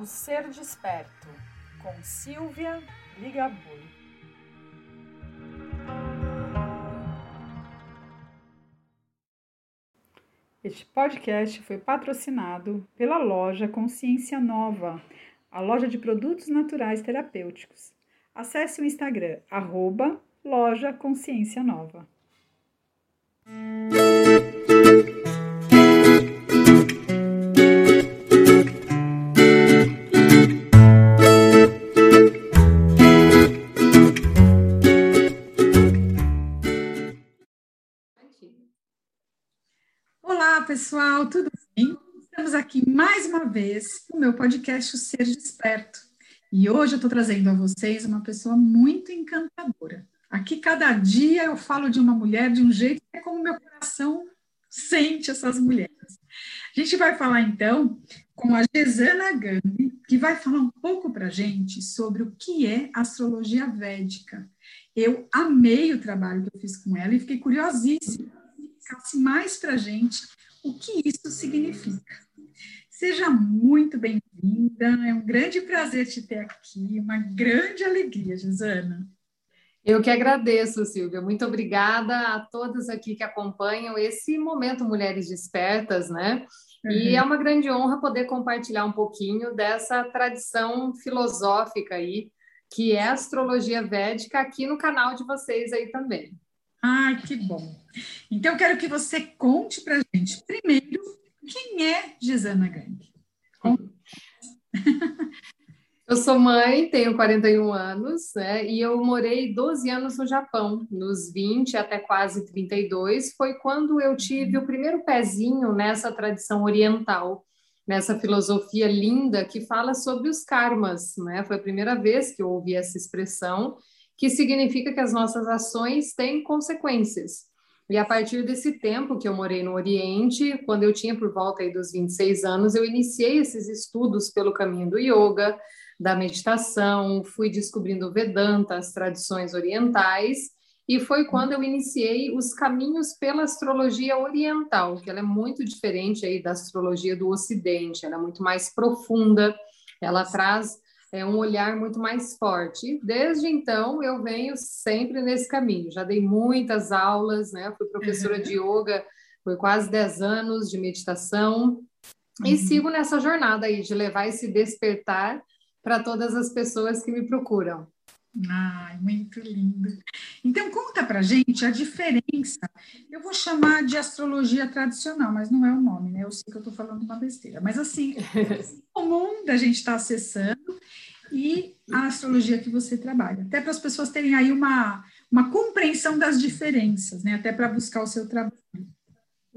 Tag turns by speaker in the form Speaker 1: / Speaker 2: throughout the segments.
Speaker 1: O Ser Desperto, com Silvia Ligabui. Este podcast foi patrocinado pela loja Consciência Nova, a loja de produtos naturais terapêuticos. Acesse o Instagram, arroba loja Consciência Nova. Pessoal, tudo bem? Estamos aqui mais uma vez no meu podcast O Ser Desperto. E hoje eu estou trazendo a vocês uma pessoa muito encantadora. Aqui, cada dia, eu falo de uma mulher de um jeito que é como meu coração sente essas mulheres. A gente vai falar, então, com a Gesana Gandhi, que vai falar um pouco para gente sobre o que é astrologia védica. Eu amei o trabalho que eu fiz com ela e fiquei curiosíssima que mais para gente o que isso significa. Seja muito bem-vinda, é um grande prazer te ter aqui, uma grande alegria, Gisana.
Speaker 2: Eu que agradeço, Silvia. Muito obrigada a todas aqui que acompanham esse momento Mulheres Despertas, né? Uhum. E é uma grande honra poder compartilhar um pouquinho dessa tradição filosófica aí, que é a astrologia védica, aqui no canal de vocês aí também.
Speaker 1: Ai, que bom. Então, quero que você conte para gente, primeiro, quem é Gisana Gang?
Speaker 2: Eu sou mãe, tenho 41 anos, né? E eu morei 12 anos no Japão, nos 20 até quase 32. Foi quando eu tive o primeiro pezinho nessa tradição oriental, nessa filosofia linda que fala sobre os karmas, né? Foi a primeira vez que eu ouvi essa expressão, que significa que as nossas ações têm consequências. E a partir desse tempo que eu morei no Oriente, quando eu tinha por volta dos 26 anos, eu iniciei esses estudos pelo caminho do yoga, da meditação, fui descobrindo o Vedanta, as tradições orientais, e foi quando eu iniciei os caminhos pela astrologia oriental, que ela é muito diferente aí da astrologia do Ocidente, ela é muito mais profunda, ela traz é um olhar muito mais forte. Desde então, eu venho sempre nesse caminho. Já dei muitas aulas, né? Fui professora uhum. de yoga por quase 10 anos de meditação uhum. e sigo nessa jornada aí de levar esse despertar para todas as pessoas que me procuram.
Speaker 1: Ai, muito lindo. Então, conta para gente a diferença. Eu vou chamar de astrologia tradicional, mas não é o nome, né? Eu sei que eu estou falando uma besteira. Mas, assim, comum da gente estar tá acessando e a astrologia que você trabalha. Até para as pessoas terem aí uma, uma compreensão das diferenças, né? Até para buscar o seu trabalho.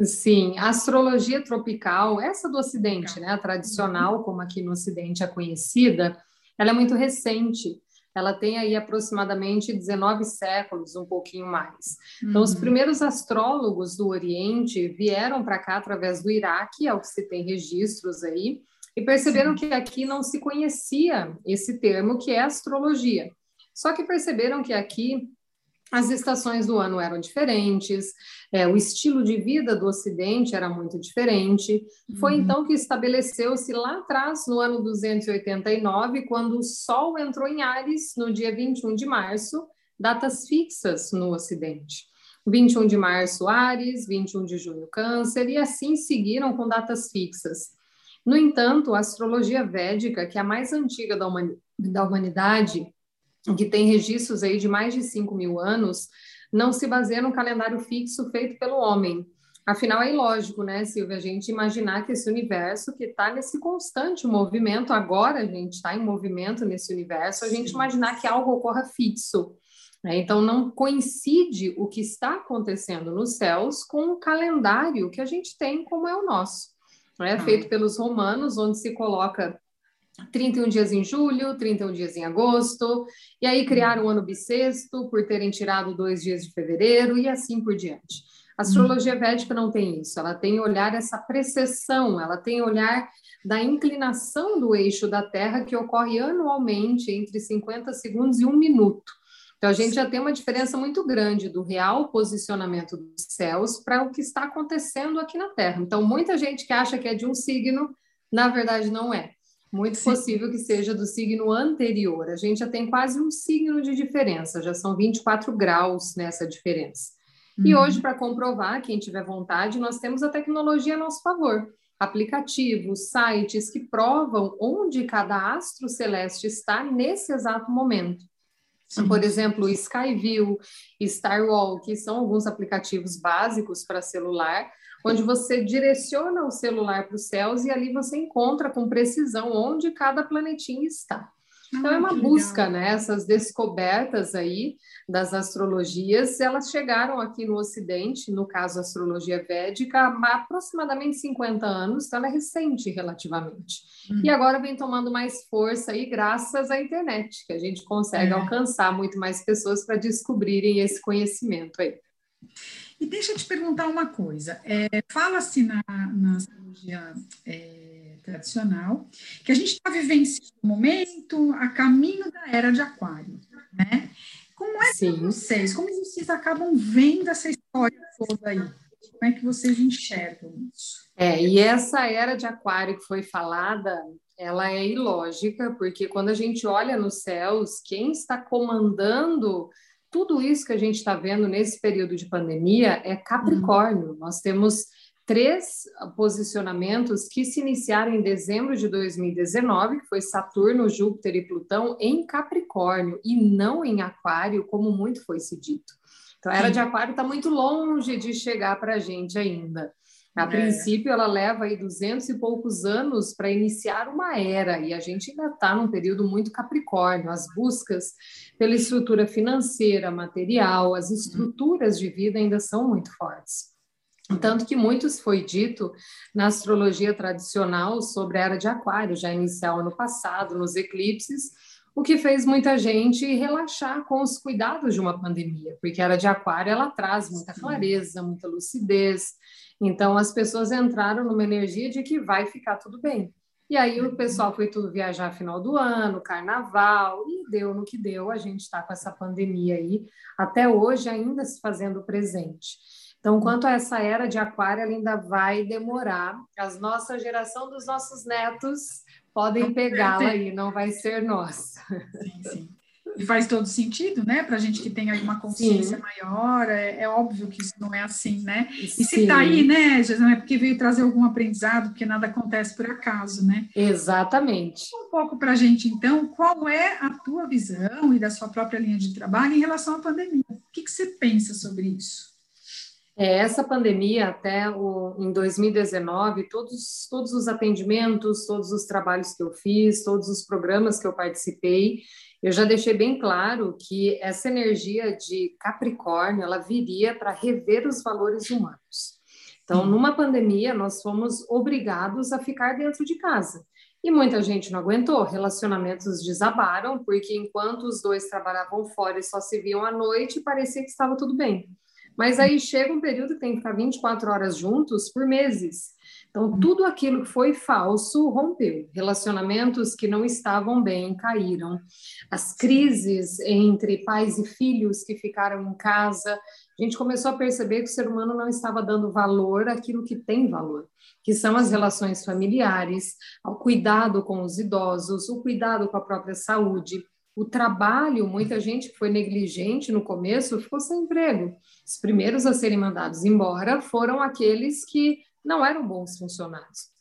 Speaker 2: Sim, a astrologia tropical, essa do Ocidente, né? A tradicional, como aqui no Ocidente é conhecida, ela é muito recente ela tem aí aproximadamente 19 séculos, um pouquinho mais. Então, uhum. os primeiros astrólogos do Oriente vieram para cá através do Iraque, é o que se tem registros aí, e perceberam Sim. que aqui não se conhecia esse termo que é astrologia. Só que perceberam que aqui as estações do ano eram diferentes, é, o estilo de vida do Ocidente era muito diferente. Foi uhum. então que estabeleceu-se lá atrás, no ano 289, quando o Sol entrou em Ares, no dia 21 de março, datas fixas no Ocidente. 21 de março, Ares, 21 de junho, Câncer, e assim seguiram com datas fixas. No entanto, a astrologia védica, que é a mais antiga da humanidade, que tem registros aí de mais de 5 mil anos, não se baseia no calendário fixo feito pelo homem. Afinal, é ilógico, né, Silvia, a gente imaginar que esse universo que está nesse constante movimento, agora a gente está em movimento nesse universo, a gente Sim. imaginar que algo ocorra fixo. Né? Então, não coincide o que está acontecendo nos céus com o calendário que a gente tem, como é o nosso. É feito pelos romanos, onde se coloca 31 dias em julho, 31 dias em agosto, e aí criaram o ano bissexto por terem tirado dois dias de fevereiro e assim por diante. A astrologia védica não tem isso, ela tem olhar essa precessão, ela tem olhar da inclinação do eixo da Terra que ocorre anualmente entre 50 segundos e um minuto. Então a gente já tem uma diferença muito grande do real posicionamento dos céus para o que está acontecendo aqui na Terra. Então muita gente que acha que é de um signo, na verdade não é. Muito Sim. possível que seja do signo anterior. A gente já tem quase um signo de diferença, já são 24 graus nessa diferença. Uhum. E hoje, para comprovar, quem tiver vontade, nós temos a tecnologia a nosso favor. Aplicativos, sites que provam onde cada astro celeste está nesse exato momento. Sim. Por exemplo, Skyview, Starwall, que são alguns aplicativos básicos para celular, onde você direciona o celular para os céus e ali você encontra com precisão onde cada planetinha está. Então é uma busca, né? Essas descobertas aí das astrologias, elas chegaram aqui no Ocidente, no caso a astrologia védica, há aproximadamente 50 anos, então ela é recente relativamente. Uhum. E agora vem tomando mais força aí graças à internet, que a gente consegue é. alcançar muito mais pessoas para descobrirem esse conhecimento aí.
Speaker 1: E deixa eu te perguntar uma coisa. É, Fala-se na, na astrologia é, tradicional que a gente está vivenciando um momento a caminho da era de aquário, né? Como é que vocês, como vocês acabam vendo essa história toda aí? Como é que vocês enxergam isso?
Speaker 2: É, e essa era de aquário que foi falada, ela é ilógica, porque quando a gente olha nos céus, quem está comandando tudo isso que a gente está vendo nesse período de pandemia é Capricórnio. Uhum. Nós temos três posicionamentos que se iniciaram em dezembro de 2019, que foi Saturno, Júpiter e Plutão em Capricórnio e não em Aquário, como muito foi se dito. Então, a era de Aquário está muito longe de chegar para a gente ainda. A é. princípio, ela leva aí duzentos e poucos anos para iniciar uma era, e a gente ainda está num período muito capricórnio. As buscas pela estrutura financeira, material, as estruturas de vida ainda são muito fortes. Tanto que muitos foi dito na astrologia tradicional sobre a era de Aquário, já inicial ano passado, nos eclipses, o que fez muita gente relaxar com os cuidados de uma pandemia, porque a era de Aquário ela traz muita clareza, muita lucidez, então, as pessoas entraram numa energia de que vai ficar tudo bem. E aí o pessoal foi tudo viajar final do ano, carnaval, e deu no que deu. A gente está com essa pandemia aí, até hoje ainda se fazendo presente. Então, quanto a essa era de aquário, ela ainda vai demorar. As nossa geração dos nossos netos podem pegá-la aí, não vai ser nossa.
Speaker 1: Sim, sim. E faz todo sentido, né? Para a gente que tem aí uma consciência Sim. maior, é, é, óbvio que isso não é assim, né? E Sim. se está aí, né, não é porque veio trazer algum aprendizado, porque nada acontece por acaso, né?
Speaker 2: Exatamente.
Speaker 1: Um pouco para a gente, então, qual é a tua visão e da sua própria linha de trabalho em relação à pandemia? O que, que você pensa sobre isso?
Speaker 2: É, essa pandemia, até o, em 2019, todos, todos os atendimentos, todos os trabalhos que eu fiz, todos os programas que eu participei, eu já deixei bem claro que essa energia de Capricórnio, ela viria para rever os valores humanos. Então, numa pandemia, nós fomos obrigados a ficar dentro de casa. E muita gente não aguentou, relacionamentos desabaram, porque enquanto os dois trabalhavam fora e só se viam à noite, parecia que estava tudo bem. Mas aí chega um período que tem que ficar 24 horas juntos por meses. Então, tudo aquilo que foi falso rompeu. Relacionamentos que não estavam bem caíram. As crises entre pais e filhos que ficaram em casa. A gente começou a perceber que o ser humano não estava dando valor àquilo que tem valor, que são as relações familiares, ao cuidado com os idosos, o cuidado com a própria saúde. O trabalho, muita gente que foi negligente no começo ficou sem emprego. Os primeiros a serem mandados embora foram aqueles que não eram bons funcionários.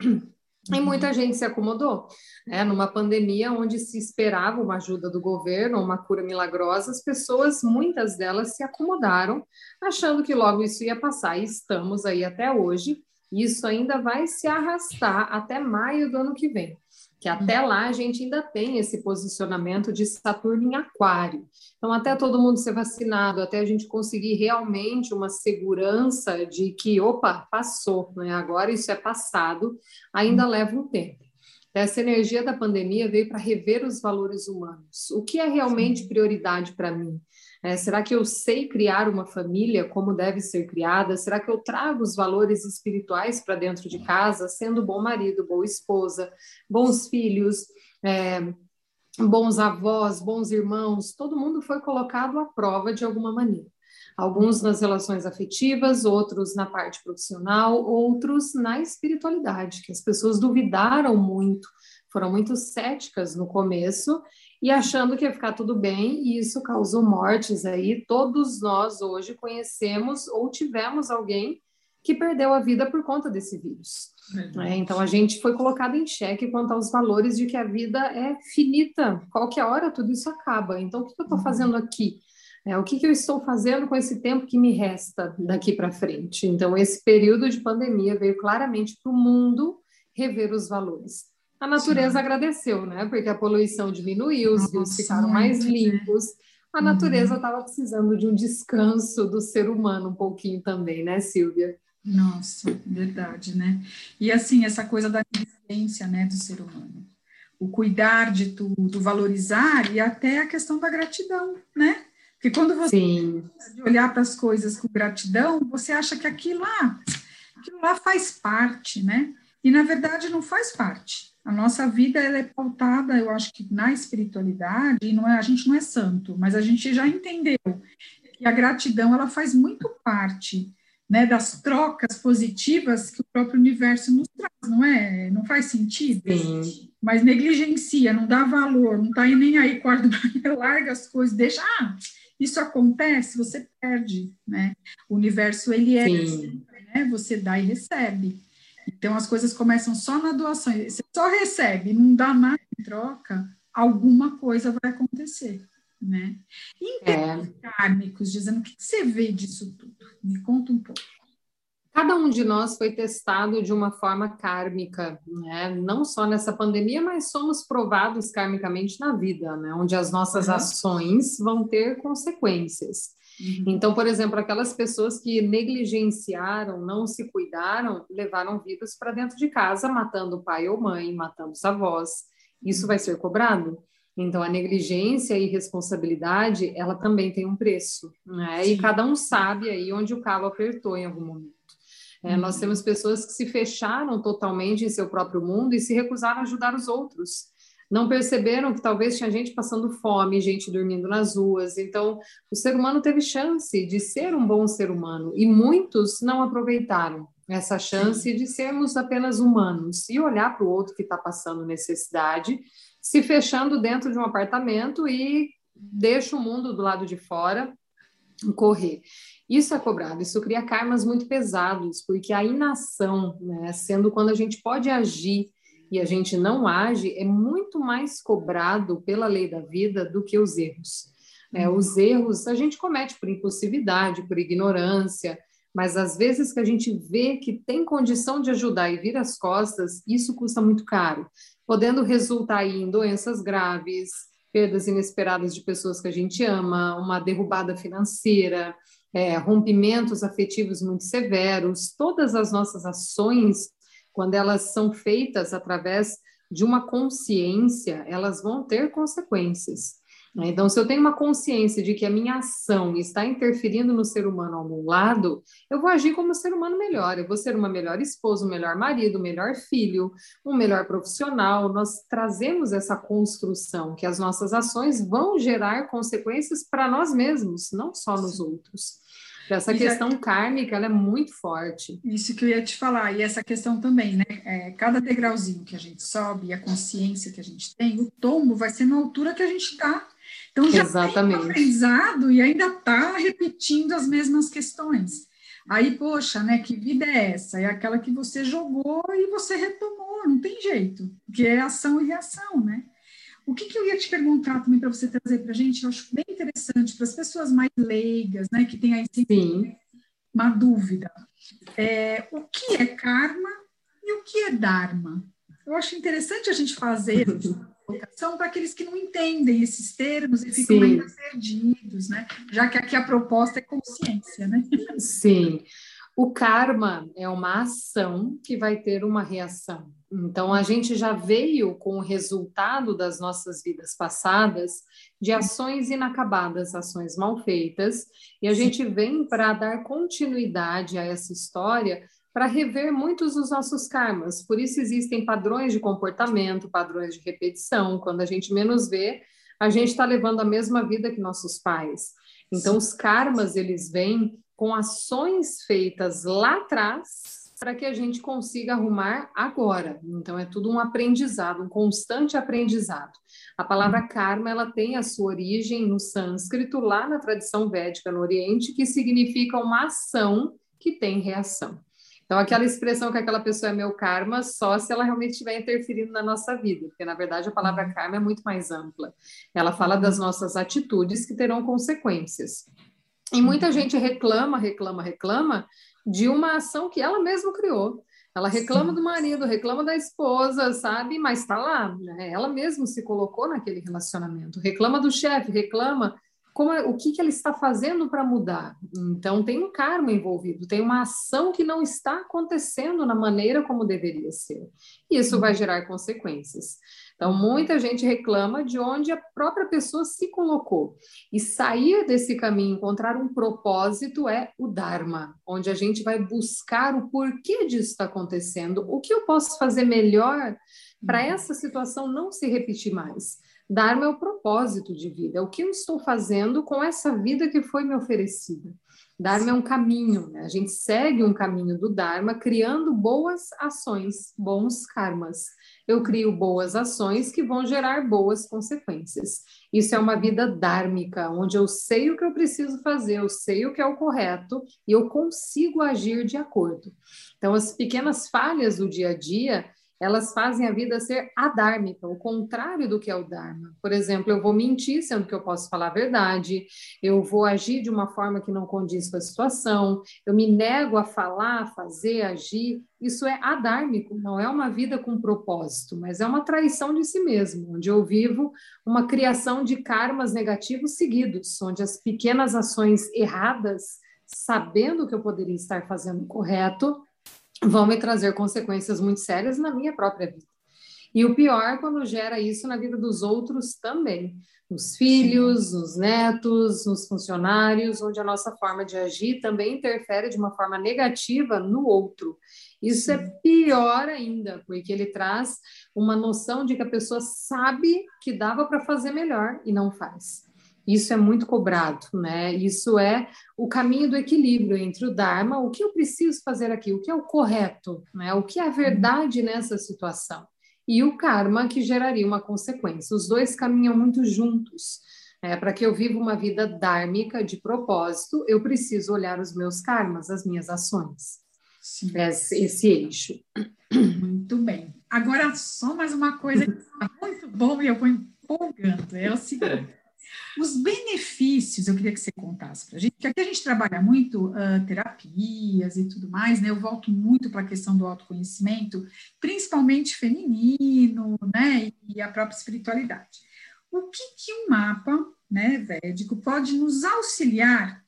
Speaker 2: E uhum. muita gente se acomodou. Né? Numa pandemia onde se esperava uma ajuda do governo, uma cura milagrosa, as pessoas, muitas delas, se acomodaram, achando que logo isso ia passar. E estamos aí até hoje. E isso ainda vai se arrastar até maio do ano que vem que até lá a gente ainda tem esse posicionamento de Saturno em Aquário. Então, até todo mundo ser vacinado, até a gente conseguir realmente uma segurança de que, opa, passou, né? agora isso é passado, ainda leva um tempo. Essa energia da pandemia veio para rever os valores humanos. O que é realmente prioridade para mim? É, será que eu sei criar uma família como deve ser criada? Será que eu trago os valores espirituais para dentro de casa, sendo bom marido, boa esposa, bons filhos, é, bons avós, bons irmãos? Todo mundo foi colocado à prova de alguma maneira. Alguns nas relações afetivas, outros na parte profissional, outros na espiritualidade, que as pessoas duvidaram muito foram muito céticas no começo e achando que ia ficar tudo bem, e isso causou mortes aí. Todos nós hoje conhecemos ou tivemos alguém que perdeu a vida por conta desse vírus. É, então a gente foi colocado em xeque quanto aos valores de que a vida é finita, qualquer hora tudo isso acaba. Então o que eu estou uhum. fazendo aqui? É, o que, que eu estou fazendo com esse tempo que me resta daqui para frente? Então esse período de pandemia veio claramente para o mundo rever os valores. A natureza Sim. agradeceu, né? Porque a poluição diminuiu, os rios ficaram mais limpos. A natureza estava uhum. precisando de um descanso do ser humano um pouquinho também, né, Silvia?
Speaker 1: Nossa, verdade, né? E assim, essa coisa da existência, né, do ser humano. O cuidar de tudo, valorizar e até a questão da gratidão, né? Porque quando você olhar para as coisas com gratidão, você acha que aquilo lá, aquilo lá faz parte, né? E na verdade não faz parte. A nossa vida ela é pautada, eu acho que na espiritualidade, e não é, a gente não é santo, mas a gente já entendeu que a gratidão ela faz muito parte né, das trocas positivas que o próprio universo nos traz, não é? Não faz sentido?
Speaker 2: Sim.
Speaker 1: Mas negligencia, não dá valor, não está nem aí, quarto, larga as coisas, deixa, ah, isso acontece, você perde, né? O universo, ele é, né? Você dá e recebe. Então, as coisas começam só na doação, você só recebe, não dá nada em troca, alguma coisa vai acontecer né? em termos é. kármicos, dizendo o que você vê disso tudo? Me conta um pouco.
Speaker 2: Cada um de nós foi testado de uma forma kármica, né? não só nessa pandemia, mas somos provados karmicamente na vida, né? onde as nossas uhum. ações vão ter consequências. Uhum. Então, por exemplo, aquelas pessoas que negligenciaram, não se cuidaram, levaram vírus para dentro de casa, matando o pai ou mãe, matando os avós. Isso uhum. vai ser cobrado? Então, a negligência e irresponsabilidade, ela também tem um preço, né? E cada um sabe aí onde o cabo apertou em algum momento. É, nós temos pessoas que se fecharam totalmente em seu próprio mundo e se recusaram a ajudar os outros. Não perceberam que talvez tinha gente passando fome, gente dormindo nas ruas. Então, o ser humano teve chance de ser um bom ser humano e muitos não aproveitaram essa chance de sermos apenas humanos e olhar para o outro que está passando necessidade se fechando dentro de um apartamento e deixa o mundo do lado de fora correr. Isso é cobrado, isso cria karmas muito pesados, porque a inação, né, sendo quando a gente pode agir e a gente não age, é muito mais cobrado pela lei da vida do que os erros. É, os erros a gente comete por impulsividade, por ignorância, mas às vezes que a gente vê que tem condição de ajudar e vira as costas, isso custa muito caro podendo resultar em doenças graves, perdas inesperadas de pessoas que a gente ama, uma derrubada financeira, é, rompimentos afetivos muito severos. Todas as nossas ações, quando elas são feitas através de uma consciência, elas vão ter consequências. Né? Então, se eu tenho uma consciência de que a minha ação está interferindo no ser humano ao meu lado, eu vou agir como um ser humano melhor. Eu vou ser uma melhor esposa, um melhor marido, um melhor filho, um melhor profissional. Nós trazemos essa construção que as nossas ações vão gerar consequências para nós mesmos, não só nos outros. Essa questão já... kármica ela é muito forte.
Speaker 1: Isso que eu ia te falar, e essa questão também, né? É, cada degrauzinho que a gente sobe, e a consciência que a gente tem, o tombo vai ser na altura que a gente está então já
Speaker 2: Exatamente.
Speaker 1: tem aprendizado e ainda está repetindo as mesmas questões. Aí, poxa, né? Que vida é essa? É aquela que você jogou e você retomou, não tem jeito, que é ação e reação, né? O que, que eu ia te perguntar também para você trazer para a gente, eu acho bem interessante para as pessoas mais leigas, né, que tem aí
Speaker 2: Sim.
Speaker 1: uma dúvida. É, o que é karma e o que é dharma? Eu acho interessante a gente fazer são para aqueles que não entendem esses termos e ficam Sim. ainda perdidos, né? Já que aqui a proposta é consciência, né?
Speaker 2: Sim. O karma é uma ação que vai ter uma reação. Então, a gente já veio com o resultado das nossas vidas passadas de ações inacabadas, ações mal feitas, e a gente vem para dar continuidade a essa história para rever muitos dos nossos karmas. Por isso existem padrões de comportamento, padrões de repetição. Quando a gente menos vê, a gente está levando a mesma vida que nossos pais. Então, os karmas, eles vêm com ações feitas lá atrás para que a gente consiga arrumar agora. Então é tudo um aprendizado, um constante aprendizado. A palavra karma, ela tem a sua origem no sânscrito, lá na tradição védica no Oriente, que significa uma ação que tem reação. Então, aquela expressão que aquela pessoa é meu karma, só se ela realmente estiver interferindo na nossa vida, porque na verdade a palavra uhum. karma é muito mais ampla. Ela fala das nossas atitudes que terão consequências. E muita uhum. gente reclama, reclama, reclama de uma ação que ela mesma criou. Ela reclama Sim. do marido, reclama da esposa, sabe? Mas está lá, né? ela mesma se colocou naquele relacionamento. Reclama do chefe, reclama como é, o que, que ele está fazendo para mudar. Então, tem um karma envolvido, tem uma ação que não está acontecendo na maneira como deveria ser. E isso vai gerar consequências. Então, muita gente reclama de onde a própria pessoa se colocou. E sair desse caminho, encontrar um propósito, é o Dharma, onde a gente vai buscar o porquê disso está acontecendo, o que eu posso fazer melhor para uhum. essa situação não se repetir mais. Dharma é o propósito de vida, é o que eu estou fazendo com essa vida que foi me oferecida. Dharma é um caminho, né? a gente segue um caminho do Dharma criando boas ações, bons karmas. Eu crio boas ações que vão gerar boas consequências. Isso é uma vida dármica, onde eu sei o que eu preciso fazer, eu sei o que é o correto e eu consigo agir de acordo. Então, as pequenas falhas do dia a dia, elas fazem a vida ser adármica, o contrário do que é o Dharma. Por exemplo, eu vou mentir sendo que eu posso falar a verdade, eu vou agir de uma forma que não condiz com a situação, eu me nego a falar, fazer, agir. Isso é adármico, não é uma vida com propósito, mas é uma traição de si mesmo, onde eu vivo uma criação de karmas negativos seguidos, onde as pequenas ações erradas, sabendo que eu poderia estar fazendo correto, vão me trazer consequências muito sérias na minha própria vida. E o pior quando gera isso na vida dos outros também, nos filhos, nos netos, nos funcionários, onde a nossa forma de agir também interfere de uma forma negativa no outro. Isso é é pior ainda, porque ele traz uma noção de que a pessoa sabe que dava para fazer melhor e não faz. Isso é muito cobrado, né? Isso é o caminho do equilíbrio entre o Dharma, o que eu preciso fazer aqui, o que é o correto, né? O que é a verdade nessa situação, e o karma que geraria uma consequência. Os dois caminham muito juntos. É, Para que eu viva uma vida dármica de propósito, eu preciso olhar os meus karmas, as minhas ações. Sim. Esse, esse eixo.
Speaker 1: Muito bem. Agora, só mais uma coisa que está muito bom e eu vou empolgando. É o seguinte. Os benefícios, eu queria que você contasse para a gente, porque aqui a gente trabalha muito uh, terapias e tudo mais, né? Eu volto muito para a questão do autoconhecimento, principalmente feminino, né? E a própria espiritualidade. O que, que um mapa né, védico pode nos auxiliar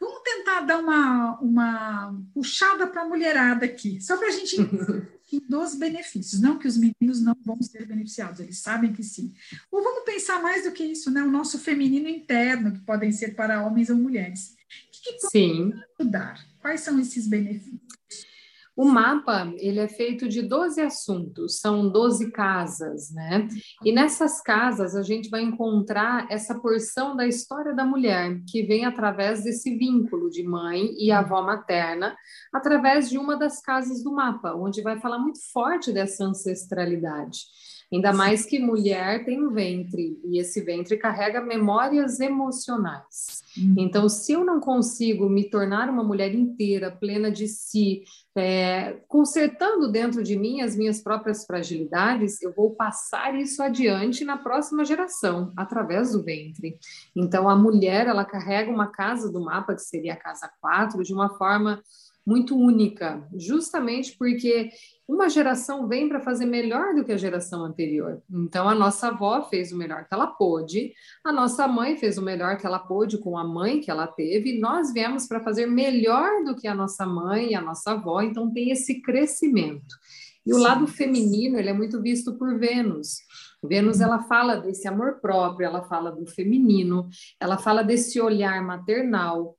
Speaker 1: Vamos tentar dar uma, uma puxada para a mulherada aqui, só para a gente dos benefícios. Não que os meninos não vão ser beneficiados, eles sabem que sim. Ou vamos pensar mais do que isso, né? O nosso feminino interno, que podem ser para homens ou mulheres. O que, que pode sim. ajudar? Quais são esses benefícios?
Speaker 2: O mapa, ele é feito de 12 assuntos, são 12 casas, né? E nessas casas a gente vai encontrar essa porção da história da mulher, que vem através desse vínculo de mãe e avó materna, através de uma das casas do mapa, onde vai falar muito forte dessa ancestralidade. Ainda mais que mulher tem um ventre, e esse ventre carrega memórias emocionais. Uhum. Então, se eu não consigo me tornar uma mulher inteira, plena de si, é, consertando dentro de mim as minhas próprias fragilidades, eu vou passar isso adiante na próxima geração, através do ventre. Então, a mulher, ela carrega uma casa do mapa, que seria a casa 4, de uma forma muito única, justamente porque uma geração vem para fazer melhor do que a geração anterior. Então, a nossa avó fez o melhor que ela pôde, a nossa mãe fez o melhor que ela pôde com a mãe que ela teve, nós viemos para fazer melhor do que a nossa mãe e a nossa avó, então tem esse crescimento. E o Sim. lado feminino, ele é muito visto por Vênus. Vênus, ela fala desse amor próprio, ela fala do feminino, ela fala desse olhar maternal,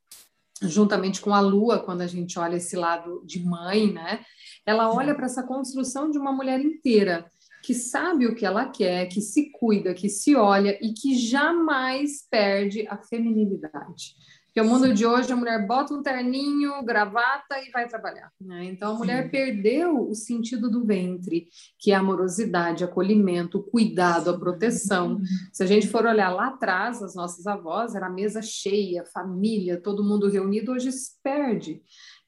Speaker 2: juntamente com a lua, quando a gente olha esse lado de mãe, né? Ela olha para essa construção de uma mulher inteira que sabe o que ela quer, que se cuida, que se olha e que jamais perde a feminilidade. Porque o mundo de hoje, a mulher bota um terninho, gravata e vai trabalhar. Né? Então, a mulher Sim. perdeu o sentido do ventre, que é a amorosidade, acolhimento, cuidado, a proteção. Se a gente for olhar lá atrás, as nossas avós, era a mesa cheia, família, todo mundo reunido, hoje se perde.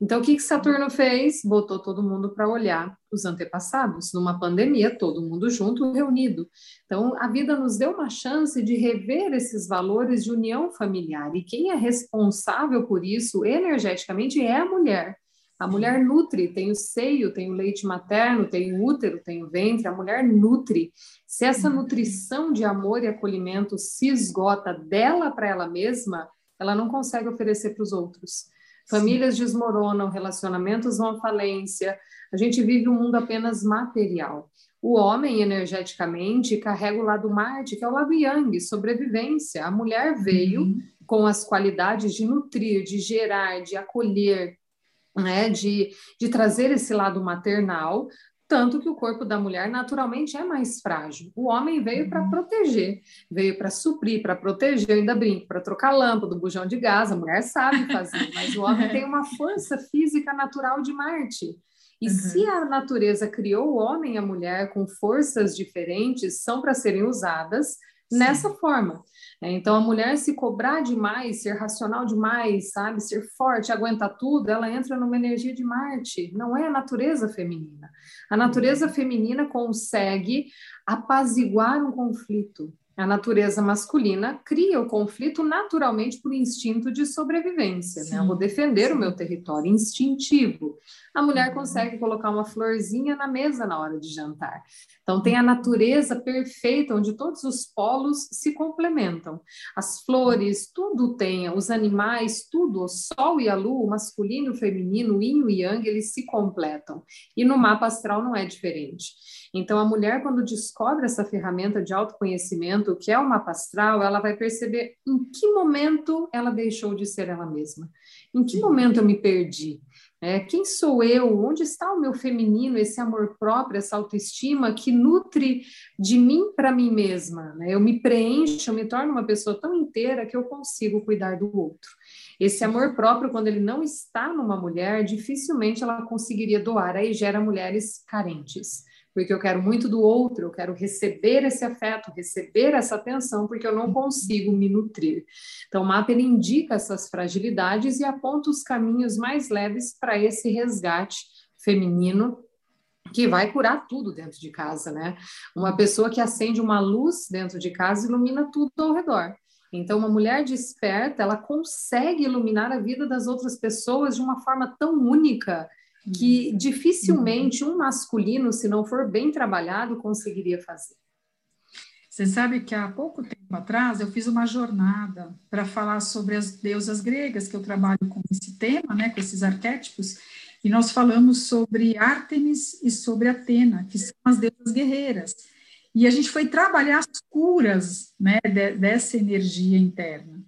Speaker 2: Então, o que, que Saturno fez? Botou todo mundo para olhar os antepassados, numa pandemia, todo mundo junto, reunido. Então, a vida nos deu uma chance de rever esses valores de união familiar. E quem é responsável por isso energeticamente é a mulher. A mulher nutre, tem o seio, tem o leite materno, tem o útero, tem o ventre, a mulher nutre. Se essa nutrição de amor e acolhimento se esgota dela para ela mesma, ela não consegue oferecer para os outros. Famílias Sim. desmoronam, relacionamentos vão à falência. A gente vive um mundo apenas material. O homem, energeticamente, carrega o lado Marte, que é o lado Yang, sobrevivência. A mulher veio uhum. com as qualidades de nutrir, de gerar, de acolher, né, de, de trazer esse lado maternal, tanto que o corpo da mulher naturalmente é mais frágil. O homem veio para uhum. proteger, veio para suprir, para proteger, eu ainda brinco, para trocar lâmpada, bujão de gás, a mulher sabe fazer, mas o homem tem uma força física natural de Marte. E uhum. se a natureza criou o homem e a mulher com forças diferentes, são para serem usadas Sim. nessa forma. É, então, a mulher se cobrar demais, ser racional demais, sabe, ser forte, aguentar tudo, ela entra numa energia de Marte. Não é a natureza feminina. A natureza feminina consegue apaziguar um conflito. A natureza masculina cria o conflito naturalmente por instinto de sobrevivência. Né? Eu vou defender sim. o meu território, instintivo. A mulher uhum. consegue colocar uma florzinha na mesa na hora de jantar. Então, tem a natureza perfeita, onde todos os polos se complementam. As flores, tudo tem, os animais, tudo, o sol e a lua, o masculino e o feminino, o yin e o yang, eles se completam. E no mapa astral não é diferente. Então, a mulher, quando descobre essa ferramenta de autoconhecimento, que é o mapa astral, ela vai perceber em que momento ela deixou de ser ela mesma. Em que momento eu me perdi? É, quem sou eu? Onde está o meu feminino, esse amor próprio, essa autoestima que nutre de mim para mim mesma? Né? Eu me preencho, eu me torno uma pessoa tão inteira que eu consigo cuidar do outro. Esse amor próprio, quando ele não está numa mulher, dificilmente ela conseguiria doar, aí gera mulheres carentes porque eu quero muito do outro, eu quero receber esse afeto, receber essa atenção, porque eu não consigo me nutrir. Então, o mapa ele indica essas fragilidades e aponta os caminhos mais leves para esse resgate feminino que vai curar tudo dentro de casa, né? Uma pessoa que acende uma luz dentro de casa ilumina tudo ao redor. Então, uma mulher desperta, ela consegue iluminar a vida das outras pessoas de uma forma tão única que uhum. dificilmente um masculino, se não for bem trabalhado, conseguiria fazer.
Speaker 1: Você sabe que há pouco tempo atrás eu fiz uma jornada para falar sobre as deusas gregas, que eu trabalho com esse tema, né, com esses arquétipos, e nós falamos sobre Ártemis e sobre Atena, que são as deusas guerreiras. E a gente foi trabalhar as curas né, de, dessa energia interna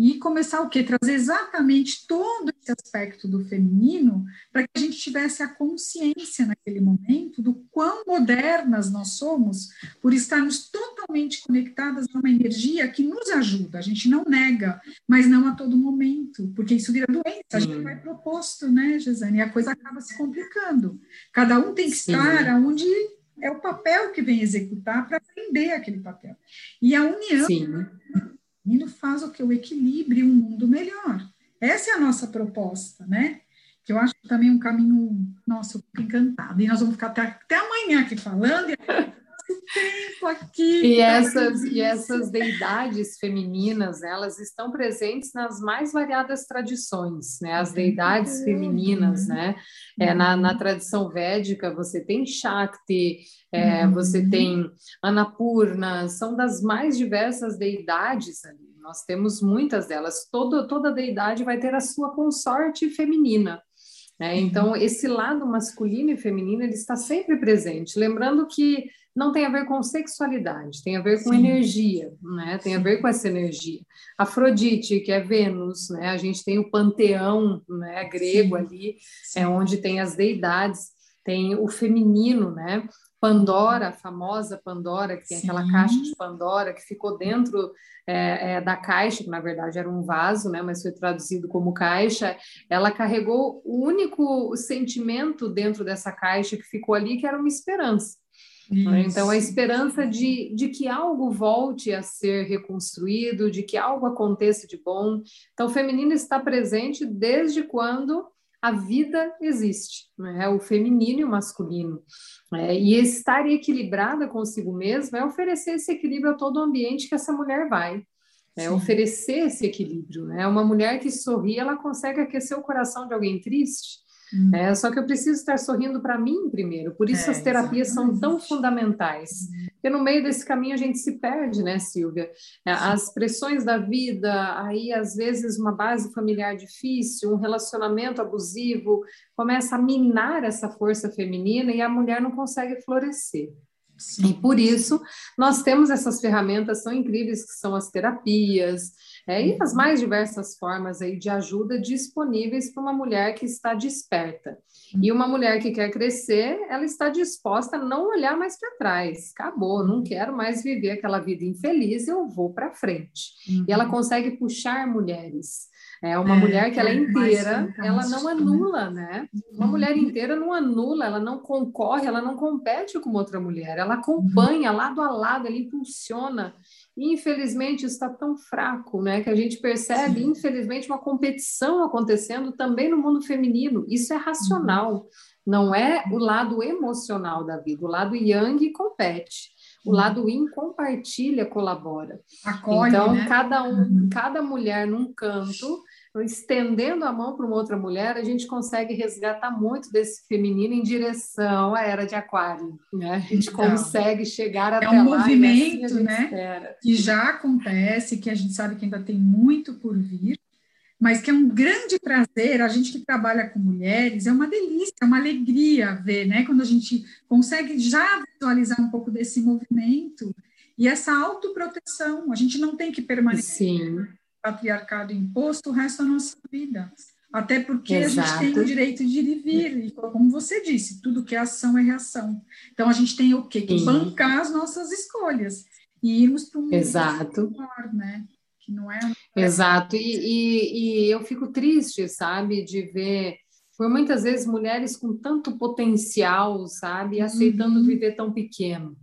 Speaker 1: e começar o quê? Trazer exatamente todo esse aspecto do feminino para que a gente tivesse a consciência naquele momento do quão modernas nós somos por estarmos totalmente conectadas a uma energia que nos ajuda. A gente não nega, mas não a todo momento, porque isso vira doença, a gente vai proposto, né, Gisane? E a coisa acaba se complicando. Cada um tem que Sim. estar onde é o papel que vem executar para aprender aquele papel. E a união Sim feminino faz o que? O equilíbrio, um mundo melhor. Essa é a nossa proposta, né? Que eu acho também um caminho, nossa, eu fico encantada. E nós vamos ficar até, até amanhã aqui falando, e tempo aqui.
Speaker 2: E essas, e essas deidades femininas, elas estão presentes nas mais variadas tradições, né? As deidades femininas, né? É, na, na tradição védica, você tem Shakti, é, você uhum. tem Anapurna, são das mais diversas deidades ali. Nós temos muitas delas. Todo, toda deidade vai ter a sua consorte feminina. Né? Então, esse lado masculino e feminino ele está sempre presente. Lembrando que não tem a ver com sexualidade, tem a ver com Sim. energia, né? Tem Sim. a ver com essa energia. Afrodite, que é Vênus, né? A gente tem o panteão, né, grego Sim. ali, é onde tem as deidades, tem o feminino, né? Pandora, a famosa Pandora, que tem Sim. aquela caixa de Pandora que ficou dentro é, é, da caixa, que na verdade era um vaso, né, mas foi traduzido como caixa. Ela carregou o único sentimento dentro dessa caixa que ficou ali, que era uma esperança. Né? Então, a esperança de, de que algo volte a ser reconstruído, de que algo aconteça de bom. Então, o feminino está presente desde quando a vida existe, né? o feminino e o masculino. É, e estar equilibrada consigo mesma é oferecer esse equilíbrio a todo o ambiente que essa mulher vai. É oferecer esse equilíbrio. Né? Uma mulher que sorri, ela consegue aquecer o coração de alguém triste. Hum. É, só que eu preciso estar sorrindo para mim primeiro, por isso é, as terapias exatamente. são tão fundamentais. Porque no meio desse caminho a gente se perde, né, Silvia? É, as pressões da vida, aí às vezes uma base familiar difícil, um relacionamento abusivo, começa a minar essa força feminina e a mulher não consegue florescer. Sim. E por isso nós temos essas ferramentas tão incríveis que são as terapias, é, e as mais diversas formas aí de ajuda disponíveis para uma mulher que está desperta. E uma mulher que quer crescer, ela está disposta a não olhar mais para trás. Acabou, não quero mais viver aquela vida infeliz, eu vou para frente. Uhum. E ela uhum. consegue puxar mulheres. É uma é, mulher que ela é inteira, ela não né? anula, né? Uma uhum. mulher inteira não anula, ela não concorre, ela não compete com outra mulher, ela acompanha uhum. lado a lado, ela impulsiona infelizmente está tão fraco, né, que a gente percebe, Sim. infelizmente, uma competição acontecendo também no mundo feminino. Isso é racional, uhum. não é o lado emocional da vida. O lado yang compete. O lado yin compartilha, colabora. Acolhe, então, né? cada um, uhum. cada mulher num canto estendendo a mão para uma outra mulher, a gente consegue resgatar muito desse feminino em direção à era de aquário, né? A gente então, consegue chegar até
Speaker 1: lá. É um lá movimento, assim né? Espera. Que já acontece, que a gente sabe que ainda tem muito por vir, mas que é um grande prazer, a gente que trabalha com mulheres, é uma delícia, é uma alegria ver, né? Quando a gente consegue já visualizar um pouco desse movimento e essa autoproteção, a gente não tem que permanecer Sim patriarcado imposto o resto da nossa vida. Até porque Exato. a gente tem o direito de ir e vir, e como você disse, tudo que é ação é reação. Então a gente tem o quê? Que Sim. bancar as nossas escolhas e irmos para um
Speaker 2: Exato.
Speaker 1: melhor, né? Que não é.
Speaker 2: Exato. E, e, e eu fico triste, sabe, de ver por muitas vezes mulheres com tanto potencial, sabe, aceitando uhum. viver tão pequeno.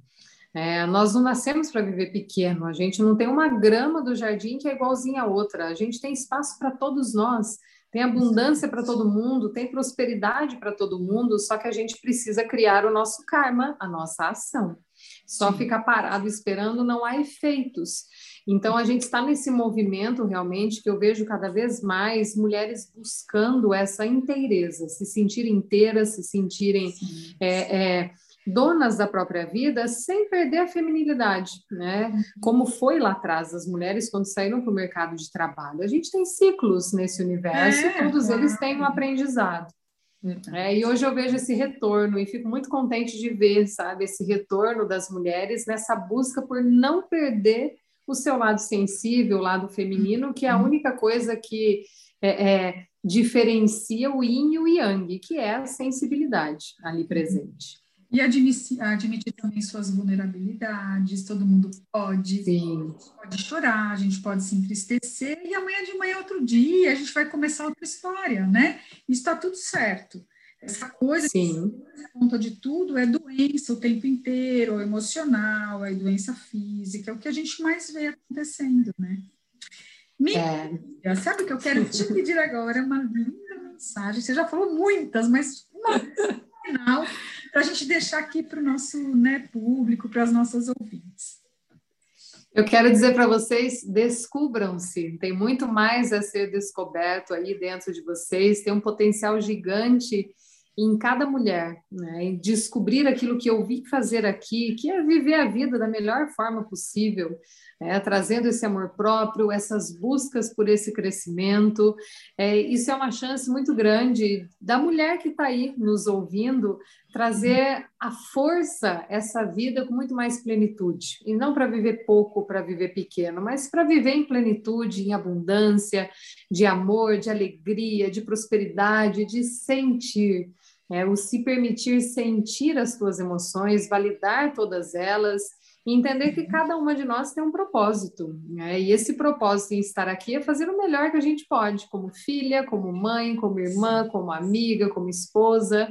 Speaker 2: É, nós não nascemos para viver pequeno, a gente não tem uma grama do jardim que é igualzinha a outra, a gente tem espaço para todos nós, tem abundância para todo mundo, tem prosperidade para todo mundo, só que a gente precisa criar o nosso karma, a nossa ação. Só Sim. ficar parado esperando não há efeitos. Então, a gente está nesse movimento realmente que eu vejo cada vez mais mulheres buscando essa inteireza, se sentirem inteiras, se sentirem. É, é, donas da própria vida sem perder a feminilidade, né? Uhum. Como foi lá atrás as mulheres quando saíram para o mercado de trabalho. A gente tem ciclos nesse universo é, e todos é. eles têm um aprendizado. É, e hoje eu vejo esse retorno e fico muito contente de ver, sabe, esse retorno das mulheres nessa busca por não perder o seu lado sensível, o lado feminino, que é a uhum. única coisa que é, é, diferencia o yin e o yang, que é a sensibilidade ali presente.
Speaker 1: E admitir, admitir, também suas vulnerabilidades, todo mundo pode,
Speaker 2: Sim.
Speaker 1: pode chorar, a gente pode se entristecer, e amanhã de manhã, outro dia, a gente vai começar outra história, né? Isso está tudo certo. Essa coisa
Speaker 2: Sim.
Speaker 1: que conta de tudo é doença o tempo inteiro, emocional, é doença física, é o que a gente mais vê acontecendo, né? Minha, é. sabe o que eu quero te pedir agora? Uma linda mensagem. Você já falou muitas, mas uma final para a gente deixar aqui para o nosso né, público, para as nossas ouvintes.
Speaker 2: Eu quero dizer para vocês, descubram-se, tem muito mais a ser descoberto aí dentro de vocês, tem um potencial gigante em cada mulher, né? em descobrir aquilo que eu vi fazer aqui, que é viver a vida da melhor forma possível, né? trazendo esse amor próprio, essas buscas por esse crescimento. É, isso é uma chance muito grande da mulher que está aí nos ouvindo trazer a força, essa vida com muito mais plenitude. E não para viver pouco, para viver pequeno, mas para viver em plenitude, em abundância, de amor, de alegria, de prosperidade, de sentir é o se permitir sentir as suas emoções, validar todas elas e entender que cada uma de nós tem um propósito. Né? E esse propósito em estar aqui é fazer o melhor que a gente pode, como filha, como mãe, como irmã, como amiga, como esposa.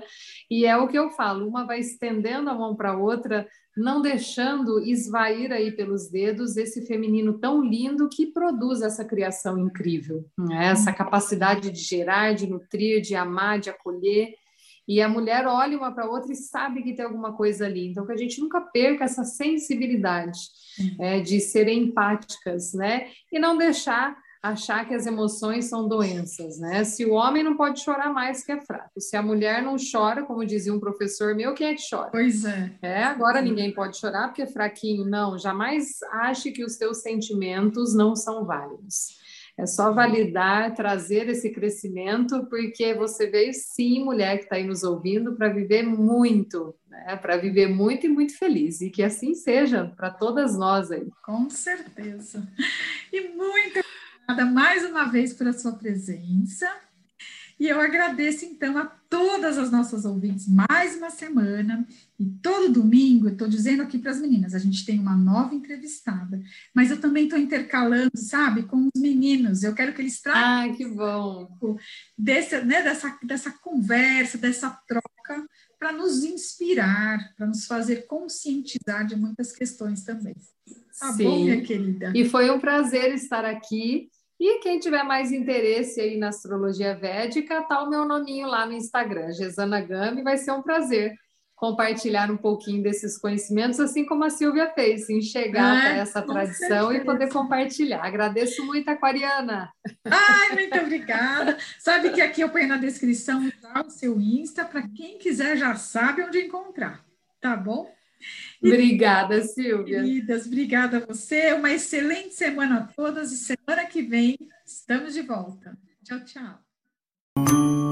Speaker 2: E é o que eu falo: uma vai estendendo a mão para a outra, não deixando esvair aí pelos dedos esse feminino tão lindo que produz essa criação incrível, né? essa capacidade de gerar, de nutrir, de amar, de acolher e a mulher olha uma para a outra e sabe que tem alguma coisa ali. Então, que a gente nunca perca essa sensibilidade uhum. é, de ser empáticas, né? E não deixar achar que as emoções são doenças, né? Se o homem não pode chorar mais que é fraco, se a mulher não chora, como dizia um professor meu, quem é que chora?
Speaker 1: Pois é.
Speaker 2: É, agora ninguém pode chorar porque é fraquinho. Não, jamais ache que os teus sentimentos não são válidos. É só validar, trazer esse crescimento, porque você veio sim, mulher que está aí nos ouvindo, para viver muito, né? para viver muito e muito feliz. E que assim seja para todas nós aí.
Speaker 1: Com certeza. E muito obrigada mais uma vez pela sua presença. E eu agradeço então a todas as nossas ouvintes mais uma semana. E todo domingo, eu estou dizendo aqui para as meninas, a gente tem uma nova entrevistada, mas eu também estou intercalando, sabe, com os meninos. Eu quero que eles
Speaker 2: tragam. Ah, que bom!
Speaker 1: Desse, né, dessa, dessa conversa, dessa troca, para nos inspirar, para nos fazer conscientizar de muitas questões também. Tá Sim. bom, minha querida?
Speaker 2: E foi um prazer estar aqui. E quem tiver mais interesse aí na astrologia védica, tá o meu nominho lá no Instagram, Gesana Gami, vai ser um prazer compartilhar um pouquinho desses conhecimentos, assim como a Silvia fez, enxergar é, essa tradição certeza. e poder compartilhar. Agradeço muito, Aquariana.
Speaker 1: Ai, muito obrigada. Sabe que aqui eu ponho na descrição o seu Insta, para quem quiser já sabe onde encontrar, tá bom?
Speaker 2: Obrigada, Silvia.
Speaker 1: Queridas, obrigada a você. Uma excelente semana a todas e semana que vem estamos de volta. Tchau, tchau.